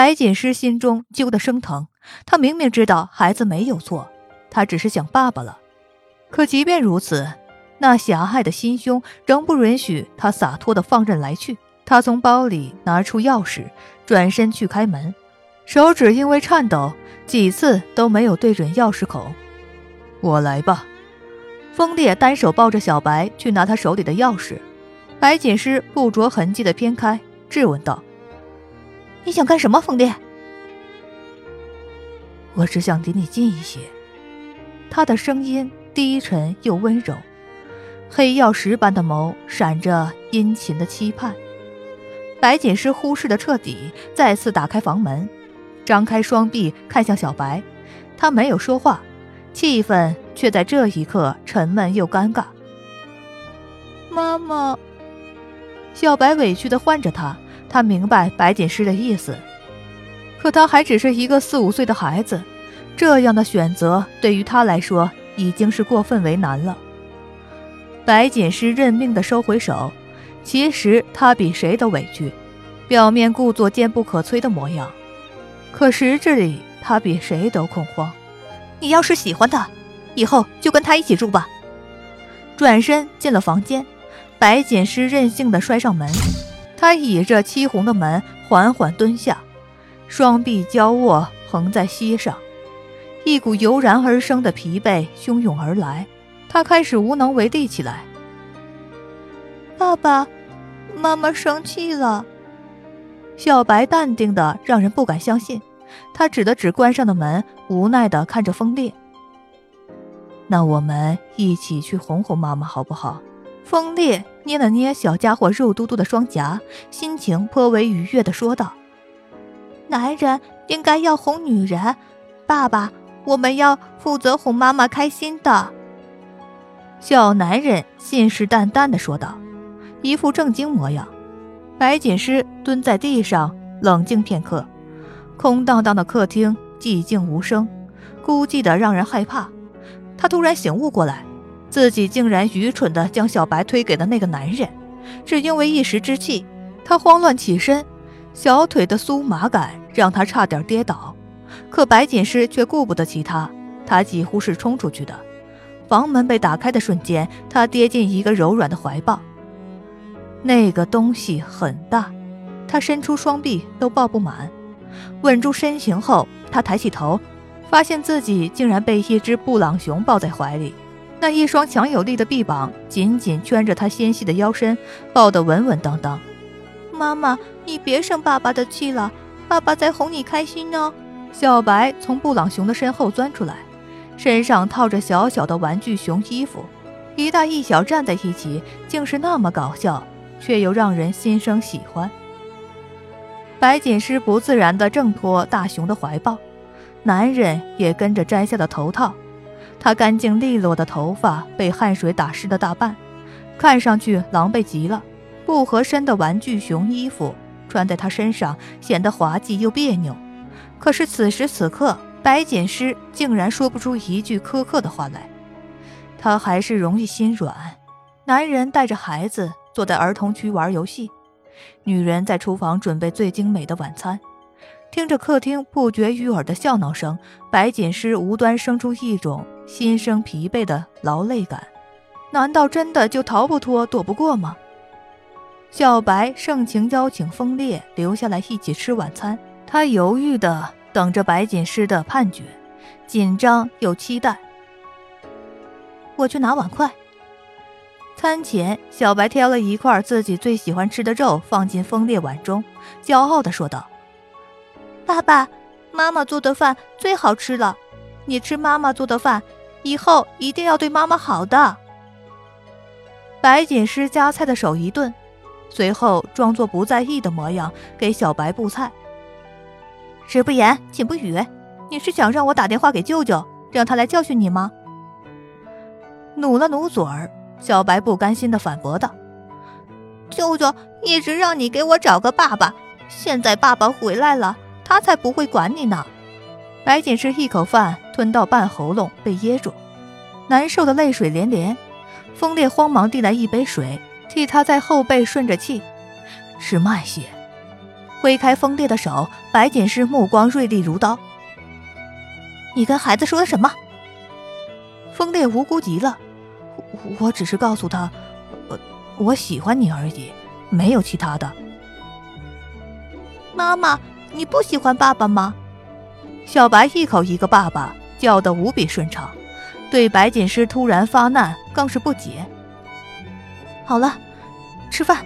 白锦诗心中揪得生疼，她明明知道孩子没有错，她只是想爸爸了。可即便如此，那狭隘的心胸仍不允许她洒脱的放任来去。她从包里拿出钥匙，转身去开门，手指因为颤抖，几次都没有对准钥匙孔。我来吧。风烈单手抱着小白去拿他手里的钥匙，白锦诗不着痕迹的偏开，质问道。你想干什么，风烈？我只想离你近一些。他的声音低沉又温柔，黑曜石般的眸闪着殷勤的期盼。白锦诗忽视的彻底，再次打开房门，张开双臂看向小白。他没有说话，气氛却在这一刻沉闷又尴尬。妈妈，小白委屈的唤着他。他明白白锦诗的意思，可他还只是一个四五岁的孩子，这样的选择对于他来说已经是过分为难了。白锦诗认命的收回手，其实他比谁都委屈，表面故作坚不可摧的模样，可实质里他比谁都恐慌。你要是喜欢他，以后就跟他一起住吧。转身进了房间，白锦诗任性的摔上门。他倚着漆红的门，缓缓蹲下，双臂交握，横在膝上，一股油然而生的疲惫汹涌而来，他开始无能为力起来。爸爸妈妈生气了。小白淡定的让人不敢相信，他指了指关上的门，无奈的看着风烈。那我们一起去哄哄妈妈好不好？风烈捏了捏小家伙肉嘟嘟的双颊，心情颇为愉悦的说道：“男人应该要哄女人，爸爸，我们要负责哄妈妈开心的。”小男人信誓旦旦的说道，一副正经模样。白锦诗蹲在地上，冷静片刻。空荡荡的客厅寂静无声，孤寂的让人害怕。他突然醒悟过来。自己竟然愚蠢地将小白推给了那个男人，只因为一时之气，他慌乱起身，小腿的酥麻感让他差点跌倒。可白锦诗却顾不得其他，他几乎是冲出去的。房门被打开的瞬间，他跌进一个柔软的怀抱。那个东西很大，他伸出双臂都抱不满。稳住身形后，他抬起头，发现自己竟然被一只布朗熊抱在怀里。那一双强有力的臂膀紧紧圈着他纤细的腰身，抱得稳稳当当。妈妈，你别生爸爸的气了，爸爸在哄你开心呢。小白从布朗熊的身后钻出来，身上套着小小的玩具熊衣服，一大一小站在一起，竟是那么搞笑，却又让人心生喜欢。白锦诗不自然地挣脱大熊的怀抱，男人也跟着摘下了头套。他干净利落的头发被汗水打湿了大半，看上去狼狈极了。不合身的玩具熊衣服穿在他身上显得滑稽又别扭。可是此时此刻，白锦诗竟然说不出一句苛刻的话来。他还是容易心软。男人带着孩子坐在儿童区玩游戏，女人在厨房准备最精美的晚餐。听着客厅不绝于耳的笑闹声，白锦诗无端生出一种。心生疲惫的劳累感，难道真的就逃不脱、躲不过吗？小白盛情邀请风烈留下来一起吃晚餐，他犹豫的等着白锦诗的判决，紧张又期待。我去拿碗筷。餐前，小白挑了一块自己最喜欢吃的肉放进风烈碗中，骄傲的说道：“爸爸妈妈做的饭最好吃了，你吃妈妈做的饭。”以后一定要对妈妈好的。白锦诗夹菜的手一顿，随后装作不在意的模样给小白布菜。食不言，寝不语，你是想让我打电话给舅舅，让他来教训你吗？努了努嘴儿，小白不甘心的反驳道：“舅舅一直让你给我找个爸爸，现在爸爸回来了，他才不会管你呢。”白锦诗一口饭吞到半喉咙，被噎住，难受的泪水连连。风烈慌忙递来一杯水，替他在后背顺着气。吃慢些。挥开风烈的手，白锦诗目光锐利如刀。你跟孩子说了什么？风烈无辜极了。我只是告诉他，我我喜欢你而已，没有其他的。妈妈，你不喜欢爸爸吗？小白一口一个爸爸，叫得无比顺畅，对白锦诗突然发难更是不解。好了，吃饭，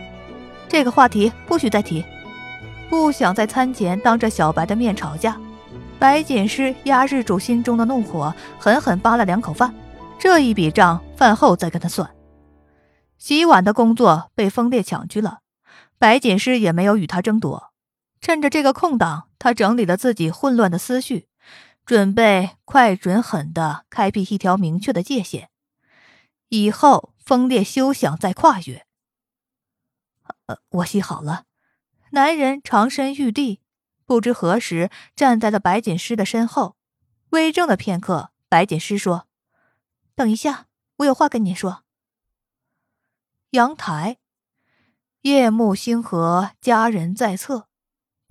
这个话题不许再提。不想在餐前当着小白的面吵架，白锦诗压制住心中的怒火，狠狠扒了两口饭。这一笔账饭后再跟他算。洗碗的工作被风烈抢去了，白锦诗也没有与他争夺。趁着这个空档，他整理了自己混乱的思绪，准备快、准、狠的开辟一条明确的界限，以后风烈休想再跨越。呃，我洗好了。男人长身玉立，不知何时站在了白锦诗的身后，微怔了片刻。白锦诗说：“等一下，我有话跟你说。”阳台，夜幕星河，佳人在侧。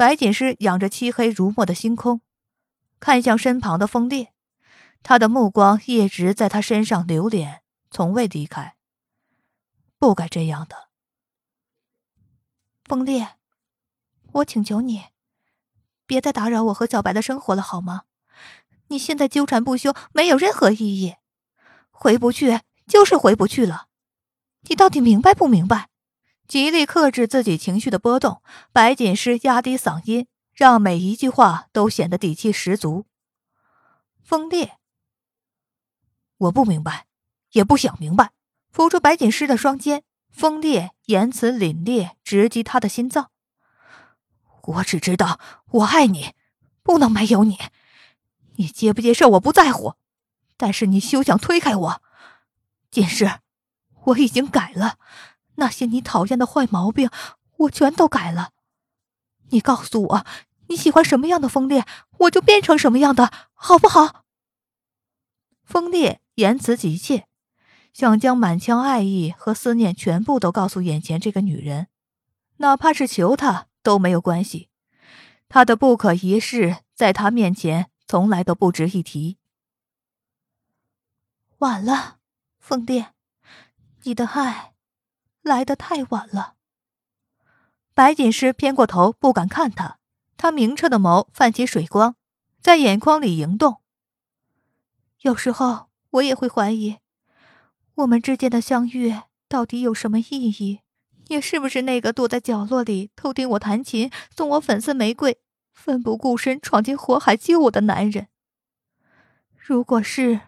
白锦诗仰着漆黑如墨的星空，看向身旁的风烈，他的目光一直在他身上流连，从未离开。不该这样的，风烈。我请求你，别再打扰我和小白的生活了，好吗？你现在纠缠不休，没有任何意义。回不去就是回不去了，你到底明白不明白？极力克制自己情绪的波动，白锦诗压低嗓音，让每一句话都显得底气十足。风烈，我不明白，也不想明白。扶住白锦诗的双肩，风烈言辞凛冽，直击他的心脏。我只知道我爱你，不能没有你。你接不接受我不在乎，但是你休想推开我。锦诗，我已经改了，那些你讨厌的坏毛病，我全都改了。你告诉我你喜欢什么样的风烈，我就变成什么样的，好不好？风烈言辞急切，想将满腔爱意和思念全部都告诉眼前这个女人，哪怕是求她。都没有关系，他的不可一世在他面前从来都不值一提。晚了，凤殿，你的爱来得太晚了。白锦诗偏过头，不敢看他，他明澈的眸泛起水光，在眼眶里盈动。有时候我也会怀疑，我们之间的相遇到底有什么意义。你是不是那个躲在角落里偷听我弹琴、送我粉色玫瑰、奋不顾身闯进火海救我的男人？如果是，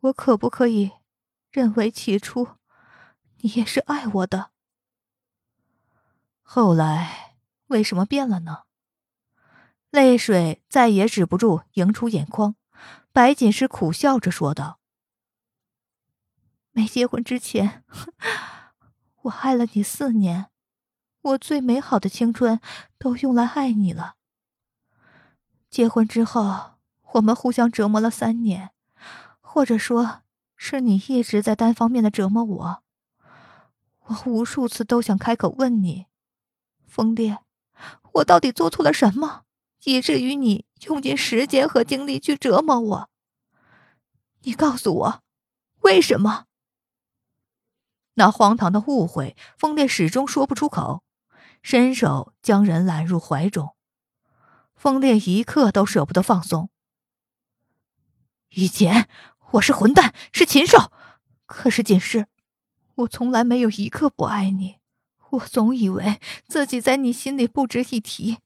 我可不可以认为起初你也是爱我的？后来为什么变了呢？泪水再也止不住盈出眼眶，白锦诗苦笑着说道：“没结婚之前。”我爱了你四年，我最美好的青春都用来爱你了。结婚之后，我们互相折磨了三年，或者说，是你一直在单方面的折磨我。我无数次都想开口问你，风烈，我到底做错了什么，以至于你用尽时间和精力去折磨我？你告诉我，为什么？那荒唐的误会，风烈始终说不出口，伸手将人揽入怀中。风烈一刻都舍不得放松。以前我是混蛋，是禽兽，可是锦诗，我从来没有一刻不爱你。我总以为自己在你心里不值一提，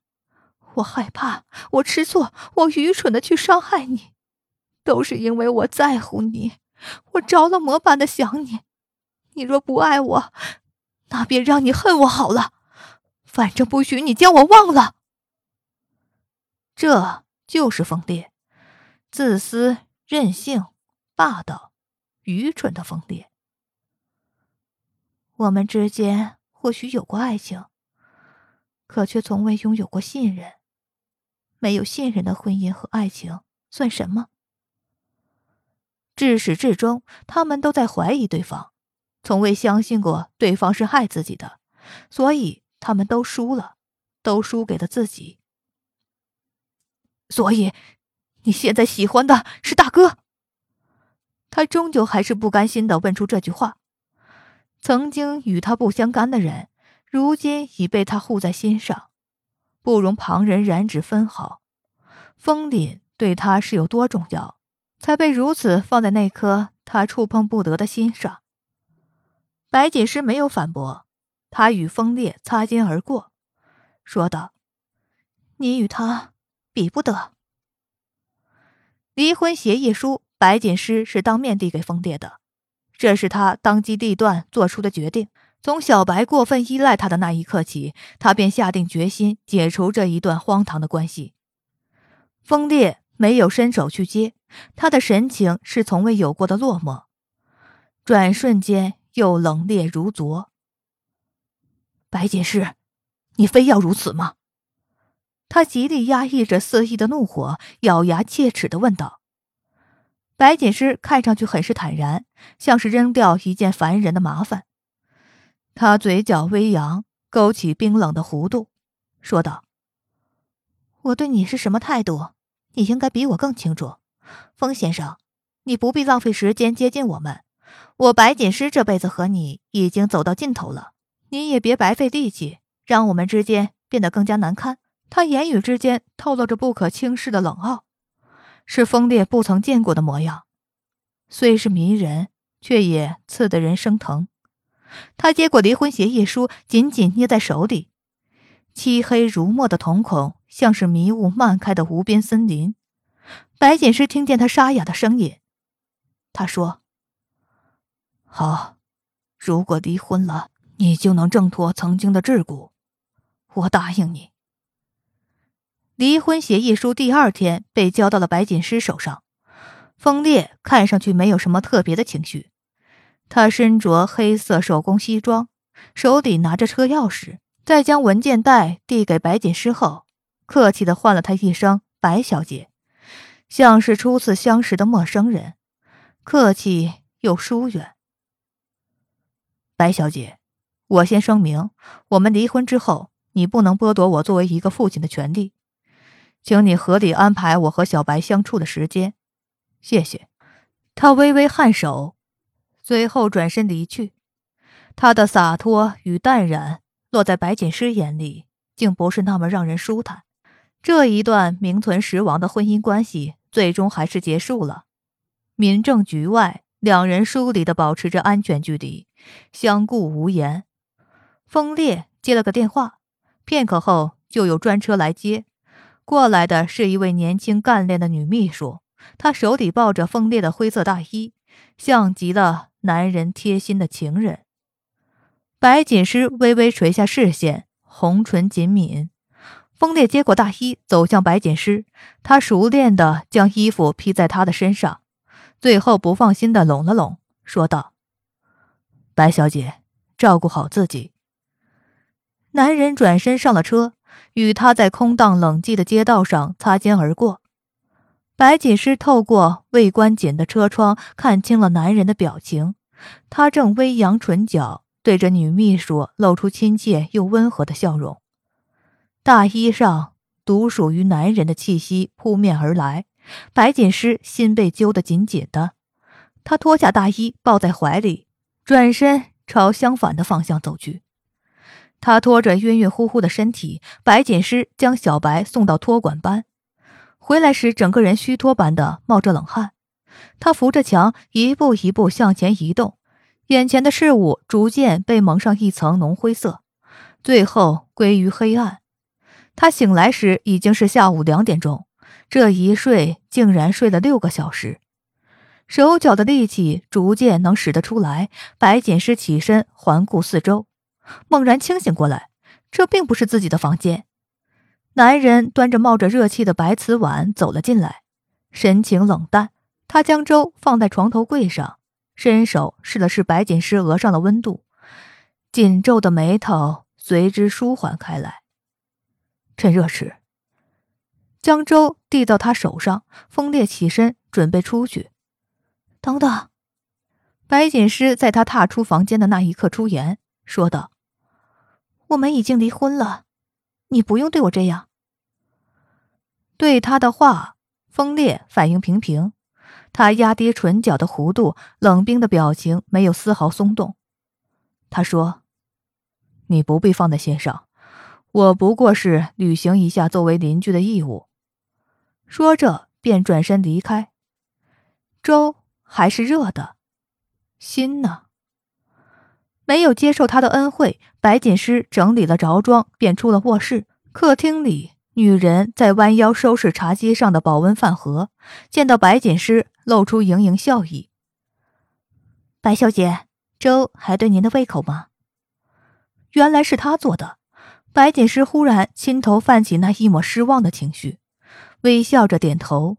我害怕，我吃醋，我愚蠢的去伤害你，都是因为我在乎你，我着了魔般的想你。你若不爱我，那便让你恨我好了。反正不许你将我忘了。这就是疯烈，自私、任性、霸道、愚蠢的疯烈。我们之间或许有过爱情，可却从未拥有过信任。没有信任的婚姻和爱情算什么？至始至终，他们都在怀疑对方。从未相信过对方是害自己的，所以他们都输了，都输给了自己。所以，你现在喜欢的是大哥？他终究还是不甘心的问出这句话。曾经与他不相干的人，如今已被他护在心上，不容旁人染指分毫。风凛对他是有多重要，才被如此放在那颗他触碰不得的心上？白锦诗没有反驳，他与风烈擦肩而过，说道：“你与他比不得。”离婚协议书，白锦诗是当面递给风烈的，这是他当机立断做出的决定。从小白过分依赖他的那一刻起，他便下定决心解除这一段荒唐的关系。风烈没有伸手去接，他的神情是从未有过的落寞，转瞬间。又冷冽如昨。白锦诗，你非要如此吗？他极力压抑着肆意的怒火，咬牙切齿的问道。白锦诗看上去很是坦然，像是扔掉一件烦人的麻烦。他嘴角微扬，勾起冰冷的弧度，说道：“我对你是什么态度，你应该比我更清楚。风先生，你不必浪费时间接近我们。”我白锦诗这辈子和你已经走到尽头了，你也别白费力气，让我们之间变得更加难堪。他言语之间透露着不可轻视的冷傲，是风烈不曾见过的模样，虽是迷人，却也刺得人生疼。他接过离婚协议书，紧紧捏在手里，漆黑如墨的瞳孔像是迷雾漫开的无边森林。白锦诗听见他沙哑的声音，他说。好，如果离婚了，你就能挣脱曾经的桎梏，我答应你。离婚协议书第二天被交到了白锦诗手上，风烈看上去没有什么特别的情绪，他身着黑色手工西装，手里拿着车钥匙，在将文件袋递给白锦诗后，客气的唤了他一声“白小姐”，像是初次相识的陌生人，客气又疏远。白小姐，我先声明，我们离婚之后，你不能剥夺我作为一个父亲的权利，请你合理安排我和小白相处的时间，谢谢。他微微颔首，随后转身离去。他的洒脱与淡然，落在白锦诗眼里，竟不是那么让人舒坦。这一段名存实亡的婚姻关系，最终还是结束了。民政局外。两人疏离的保持着安全距离，相顾无言。风烈接了个电话，片刻后就有专车来接。过来的是一位年轻干练的女秘书，她手里抱着风烈的灰色大衣，像极了男人贴心的情人。白锦诗微微垂下视线，红唇紧抿。风烈接过大衣，走向白锦诗，他熟练地将衣服披在她的身上。最后不放心的拢了拢，说道：“白小姐，照顾好自己。”男人转身上了车，与他在空荡冷寂的街道上擦肩而过。白锦诗透过未关紧的车窗看清了男人的表情，他正微扬唇角，对着女秘书露出亲切又温和的笑容。大衣上独属于男人的气息扑面而来。白锦诗心被揪得紧紧的，她脱下大衣抱在怀里，转身朝相反的方向走去。他拖着晕晕乎乎的身体，白锦诗将小白送到托管班，回来时整个人虚脱般的冒着冷汗。他扶着墙，一步一步向前移动，眼前的事物逐渐被蒙上一层浓灰色，最后归于黑暗。他醒来时已经是下午两点钟。这一睡竟然睡了六个小时，手脚的力气逐渐能使得出来。白锦诗起身环顾四周，猛然清醒过来，这并不是自己的房间。男人端着冒着热气的白瓷碗走了进来，神情冷淡。他将粥放在床头柜上，伸手试了试白锦诗额上的温度，紧皱的眉头随之舒缓开来。趁热吃。将粥递到他手上，风烈起身准备出去。等等，白锦诗在他踏出房间的那一刻出言说道：“我们已经离婚了，你不用对我这样。对他的话，风烈反应平平，他压低唇角的弧度，冷冰的表情没有丝毫松动。他说：“你不必放在心上，我不过是履行一下作为邻居的义务。”说着便转身离开。粥还是热的，心呢？没有接受他的恩惠，白锦诗整理了着装，便出了卧室。客厅里，女人在弯腰收拾茶几上的保温饭盒，见到白锦诗，露出盈盈笑意。白小姐，粥还对您的胃口吗？原来是他做的。白锦诗忽然心头泛起那一抹失望的情绪，微笑着点头。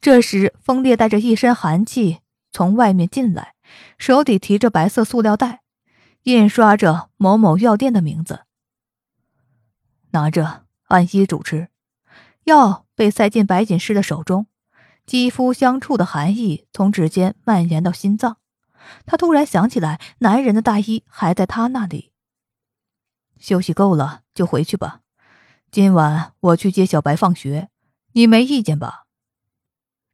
这时，风烈带着一身寒气从外面进来。手里提着白色塑料袋，印刷着某某药店的名字。拿着，按医嘱吃。药被塞进白锦诗的手中，肌肤相触的寒意从指尖蔓延到心脏。他突然想起来，男人的大衣还在他那里。休息够了就回去吧。今晚我去接小白放学，你没意见吧？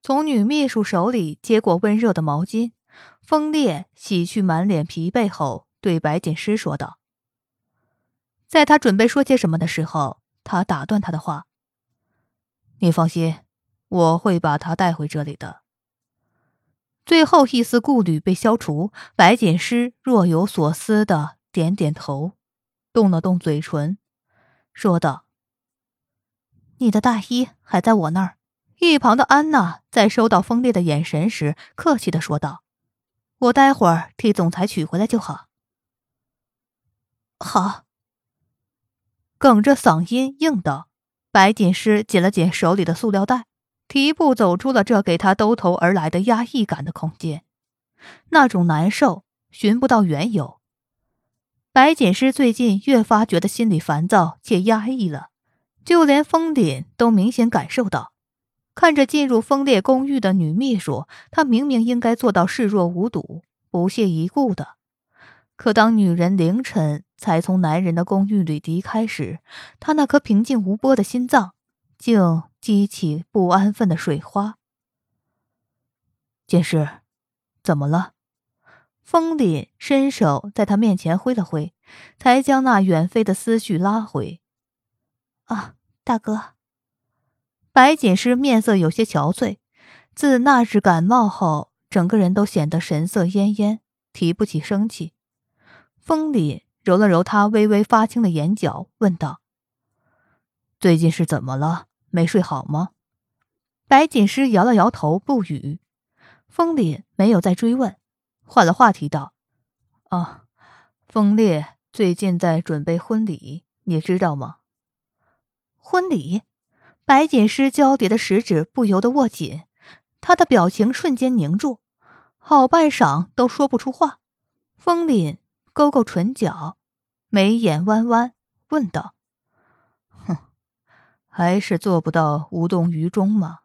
从女秘书手里接过温热的毛巾。风烈洗去满脸疲惫后，对白锦诗说道：“在他准备说些什么的时候，他打断他的话：‘你放心，我会把他带回这里的。’最后一丝顾虑被消除，白锦诗若有所思的点点头，动了动嘴唇，说道：‘你的大衣还在我那儿。’一旁的安娜在收到风烈的眼神时，客气的说道。”我待会儿替总裁取回来就好。好。哽着嗓音应道。白锦诗紧了紧手里的塑料袋，提步走出了这给他兜头而来的压抑感的空间。那种难受寻不到缘由。白锦诗最近越发觉得心里烦躁且压抑了，就连封顶都明显感受到。看着进入风烈公寓的女秘书，他明明应该做到视若无睹、不屑一顾的，可当女人凌晨才从男人的公寓里离开时，他那颗平静无波的心脏竟激起不安分的水花。剑师，怎么了？风凛伸手在他面前挥了挥，才将那远飞的思绪拉回。啊，大哥。白锦诗面色有些憔悴，自那日感冒后，整个人都显得神色恹恹，提不起生气。风凛揉了揉他微微发青的眼角，问道：“最近是怎么了？没睡好吗？”白锦诗摇了摇头，不语。风凛没有再追问，换了话题道：“啊，风烈最近在准备婚礼，你知道吗？”婚礼。白锦诗交叠的食指不由得握紧，他的表情瞬间凝住，好半晌都说不出话。风凛勾勾唇角，眉眼弯弯，问道：“哼，还是做不到无动于衷吗？”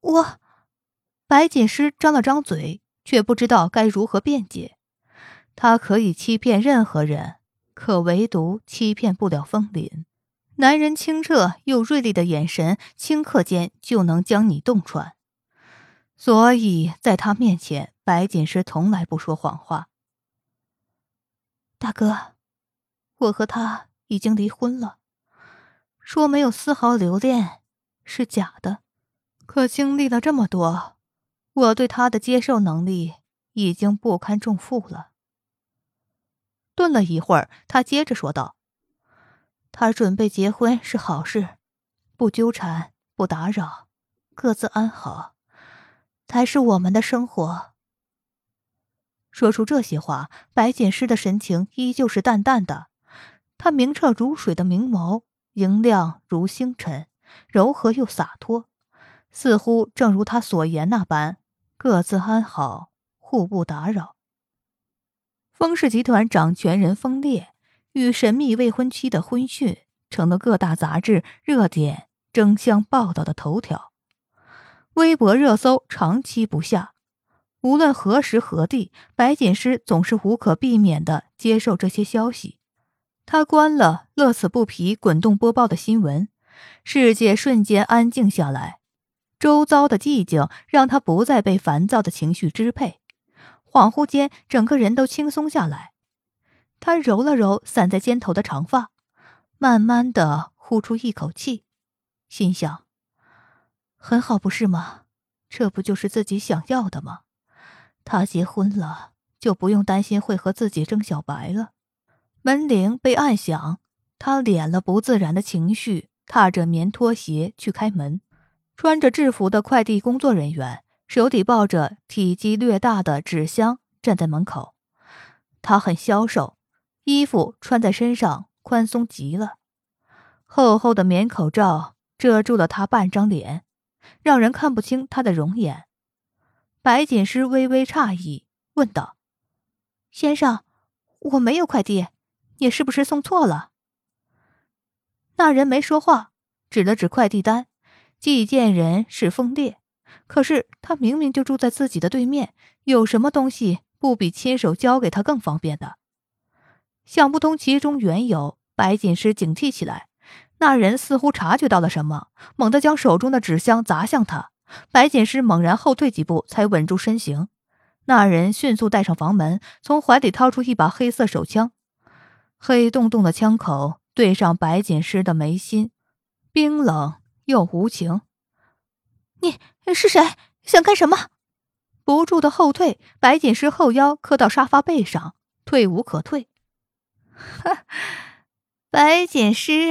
我，白锦诗张了张嘴，却不知道该如何辩解。他可以欺骗任何人，可唯独欺骗不了风凛。男人清澈又锐利的眼神，顷刻间就能将你洞穿。所以在他面前，白锦诗从来不说谎话。大哥，我和他已经离婚了，说没有丝毫留恋是假的。可经历了这么多，我对他的接受能力已经不堪重负了。顿了一会儿，他接着说道。他准备结婚是好事，不纠缠，不打扰，各自安好，才是我们的生活。说出这些话，白锦诗的神情依旧是淡淡的，他明澈如水的明眸，莹亮如星辰，柔和又洒脱，似乎正如他所言那般，各自安好，互不打扰。风氏集团掌权人风烈。与神秘未婚妻的婚讯成了各大杂志热点争相报道的头条，微博热搜长期不下。无论何时何地，白锦诗总是无可避免的接受这些消息。他关了乐此不疲滚动播报的新闻，世界瞬间安静下来。周遭的寂静让他不再被烦躁的情绪支配，恍惚间，整个人都轻松下来。他揉了揉散在肩头的长发，慢慢的呼出一口气，心想：“很好，不是吗？这不就是自己想要的吗？他结婚了，就不用担心会和自己争小白了。”门铃被按响，他敛了不自然的情绪，踏着棉拖鞋去开门。穿着制服的快递工作人员手里抱着体积略大的纸箱站在门口，他很消瘦，衣服穿在身上宽松极了，厚厚的棉口罩遮住了他半张脸，让人看不清他的容颜。白锦诗微微诧异，问道：“先生，我没有快递。”你是不是送错了？那人没说话，指了指快递单。寄件人是风烈，可是他明明就住在自己的对面，有什么东西不比亲手交给他更方便的？想不通其中缘由，白锦诗警惕起来。那人似乎察觉到了什么，猛地将手中的纸箱砸向他。白锦诗猛然后退几步，才稳住身形。那人迅速带上房门，从怀里掏出一把黑色手枪。黑洞洞的枪口对上白锦诗的眉心，冰冷又无情。你是谁？想干什么？不住的后退，白锦诗后腰磕到沙发背上，退无可退。白锦诗，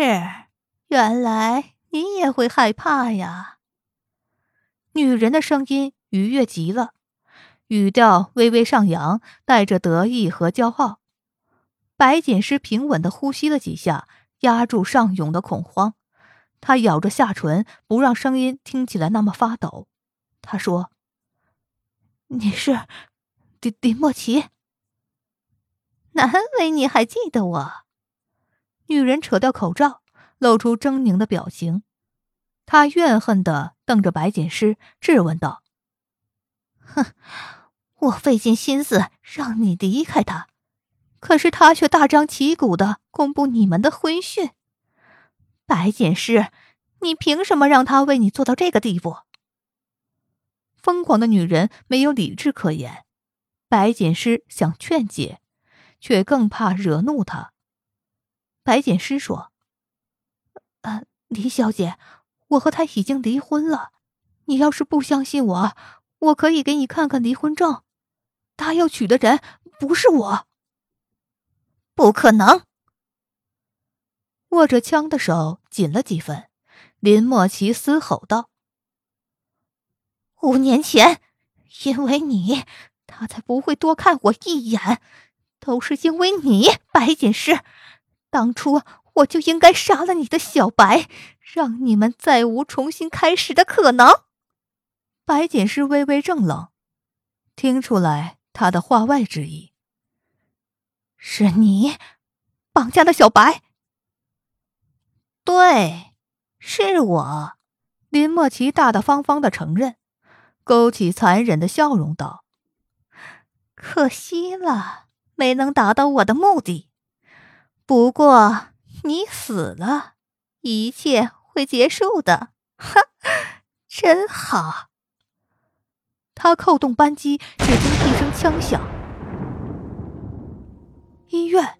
原来你也会害怕呀！女人的声音愉悦极了，语调微微上扬，带着得意和骄傲。白锦诗平稳的呼吸了几下，压住上涌的恐慌。她咬着下唇，不让声音听起来那么发抖。她说：“你是林林莫奇，难为你还记得我。”女人扯掉口罩，露出狰狞的表情。她怨恨的瞪着白锦诗，质问道：“哼，我费尽心思让你离开他。”可是他却大张旗鼓的公布你们的婚讯，白锦诗，你凭什么让他为你做到这个地步？疯狂的女人没有理智可言，白锦诗想劝解，却更怕惹怒他。白锦诗说：“啊，李小姐，我和他已经离婚了。你要是不相信我，我可以给你看看离婚证。他要娶的人不是我。”不可能！握着枪的手紧了几分，林莫奇嘶吼道：“五年前，因为你，他才不会多看我一眼。都是因为你，白锦诗，当初我就应该杀了你的小白，让你们再无重新开始的可能。”白锦诗微微怔愣，听出来他的话外之意。是你绑架了小白？对，是我。林莫奇大大方方的承认，勾起残忍的笑容道：“可惜了，没能达到我的目的。不过你死了，一切会结束的。哈，真好。”他扣动扳机，只听一声枪响。医院，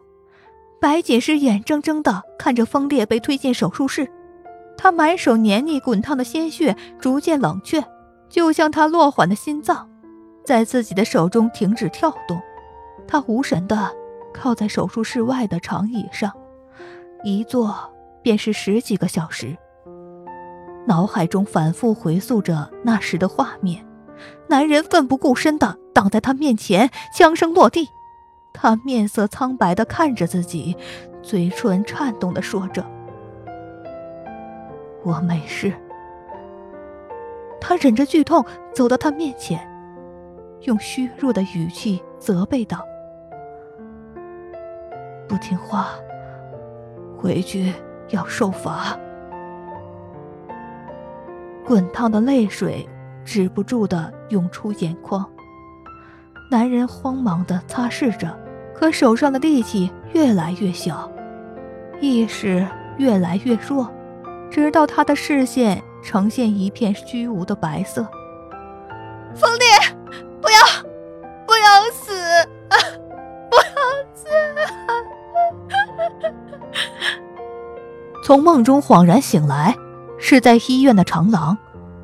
白锦诗眼睁睁的看着风烈被推进手术室，他满手黏腻滚烫的鲜血逐渐冷却，就像他落缓的心脏，在自己的手中停止跳动。他无神的靠在手术室外的长椅上，一坐便是十几个小时，脑海中反复回溯着那时的画面，男人奋不顾身的挡在他面前，枪声落地。他面色苍白的看着自己，嘴唇颤动的说着：“我没事。”他忍着剧痛走到他面前，用虚弱的语气责备道：“不听话，回去要受罚。”滚烫的泪水止不住的涌出眼眶，男人慌忙的擦拭着。可手上的力气越来越小，意识越来越弱，直到他的视线呈现一片虚无的白色。风烈，从梦中恍然醒来，是在医院的长廊，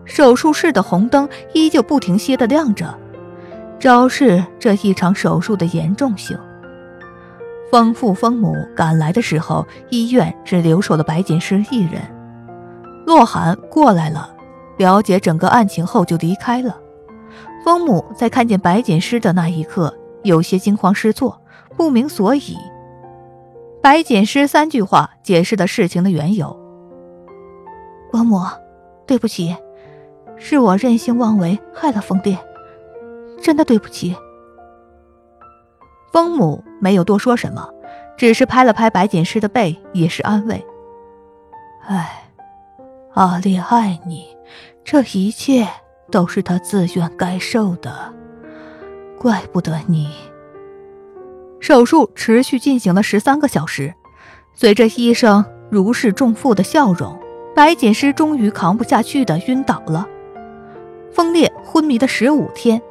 手术室的红灯依旧不停歇的亮着，昭示这一场手术的严重性。丰父丰母赶来的时候，医院只留守了白锦诗一人。洛寒过来了，了解整个案情后就离开了。丰母在看见白锦诗的那一刻，有些惊慌失措，不明所以。白锦诗三句话解释了事情的缘由：“伯母，对不起，是我任性妄为，害了风烈，真的对不起。”风母没有多说什么，只是拍了拍白锦诗的背，也是安慰。哎，阿烈爱你，这一切都是他自愿该受的，怪不得你。手术持续进行了十三个小时，随着医生如释重负的笑容，白锦诗终于扛不下去的晕倒了。风烈昏迷的十五天，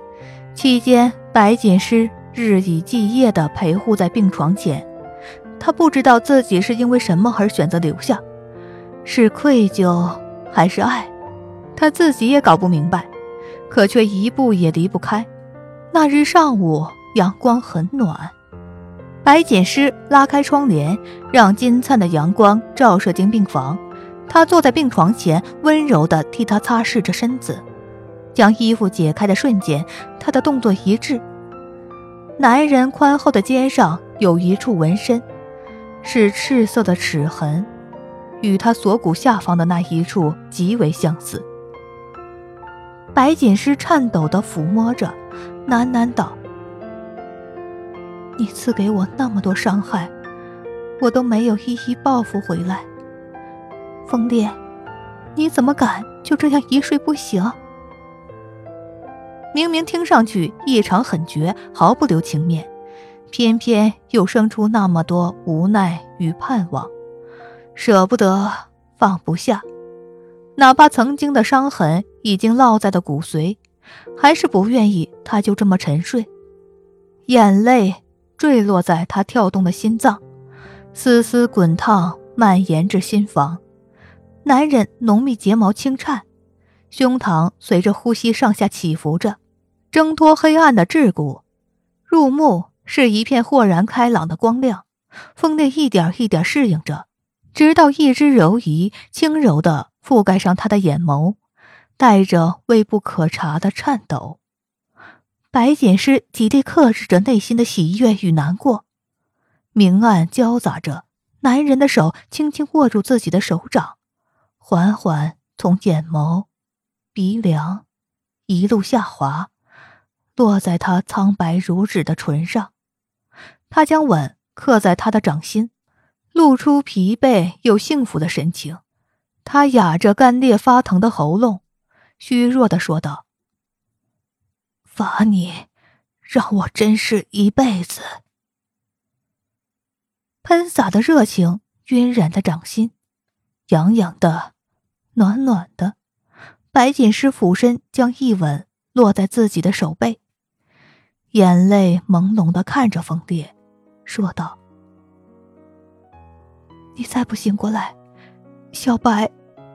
期间白锦诗。日以继夜地陪护在病床前，他不知道自己是因为什么而选择留下，是愧疚还是爱，他自己也搞不明白，可却一步也离不开。那日上午，阳光很暖，白锦诗拉开窗帘，让金灿的阳光照射进病房。他坐在病床前，温柔地替他擦拭着身子，将衣服解开的瞬间，他的动作一致。男人宽厚的肩上有一处纹身，是赤色的齿痕，与他锁骨下方的那一处极为相似。白锦诗颤抖地抚摸着，喃喃道：“你赐给我那么多伤害，我都没有一一报复回来。风烈，你怎么敢就这样一睡不醒？”明明听上去异常狠绝，毫不留情面，偏偏又生出那么多无奈与盼望，舍不得，放不下，哪怕曾经的伤痕已经烙在了骨髓，还是不愿意他就这么沉睡。眼泪坠落在他跳动的心脏，丝丝滚烫，蔓延至心房。男人浓密睫毛轻颤。胸膛随着呼吸上下起伏着，挣脱黑暗的桎梏，入目是一片豁然开朗的光亮。风内一点一点适应着，直到一只柔仪轻柔地覆盖上他的眼眸，带着微不可察的颤抖。白锦诗极力克制着内心的喜悦与难过，明暗交杂着，男人的手轻轻握住自己的手掌，缓缓从眼眸。鼻梁，一路下滑，落在他苍白如纸的唇上。他将吻刻在他的掌心，露出疲惫又幸福的神情。他哑着干裂发疼的喉咙，虚弱的说道：“罚你，让我珍视一辈子。”喷洒的热情晕染在掌心，痒痒的，暖暖的。白锦诗俯身将一吻落在自己的手背，眼泪朦胧的看着冯烈，说道：“你再不醒过来，小白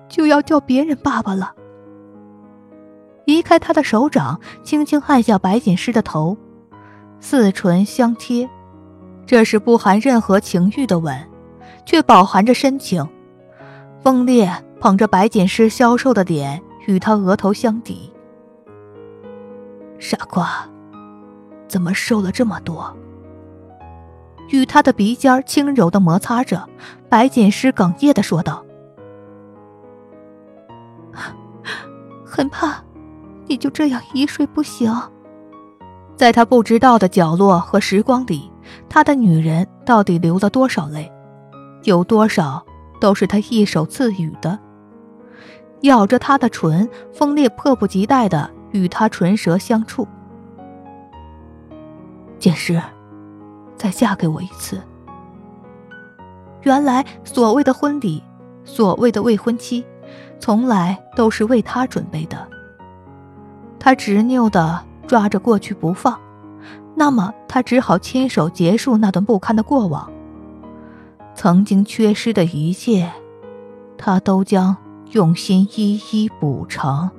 就要叫别人爸爸了。”移开他的手掌，轻轻按下白锦诗的头，四唇相贴，这是不含任何情欲的吻，却饱含着深情。风烈捧着白锦诗消瘦的脸。与他额头相抵，傻瓜，怎么瘦了这么多？与他的鼻尖轻柔的摩擦着，白锦诗哽咽的说道：“ 很怕，你就这样一睡不醒。”在他不知道的角落和时光里，他的女人到底流了多少泪？有多少都是他一手赐予的？咬着他的唇，风烈迫不及待的与他唇舌相触。简诗，再嫁给我一次。原来所谓的婚礼，所谓的未婚妻，从来都是为他准备的。他执拗地抓着过去不放，那么他只好亲手结束那段不堪的过往。曾经缺失的一切，他都将用心一一补偿。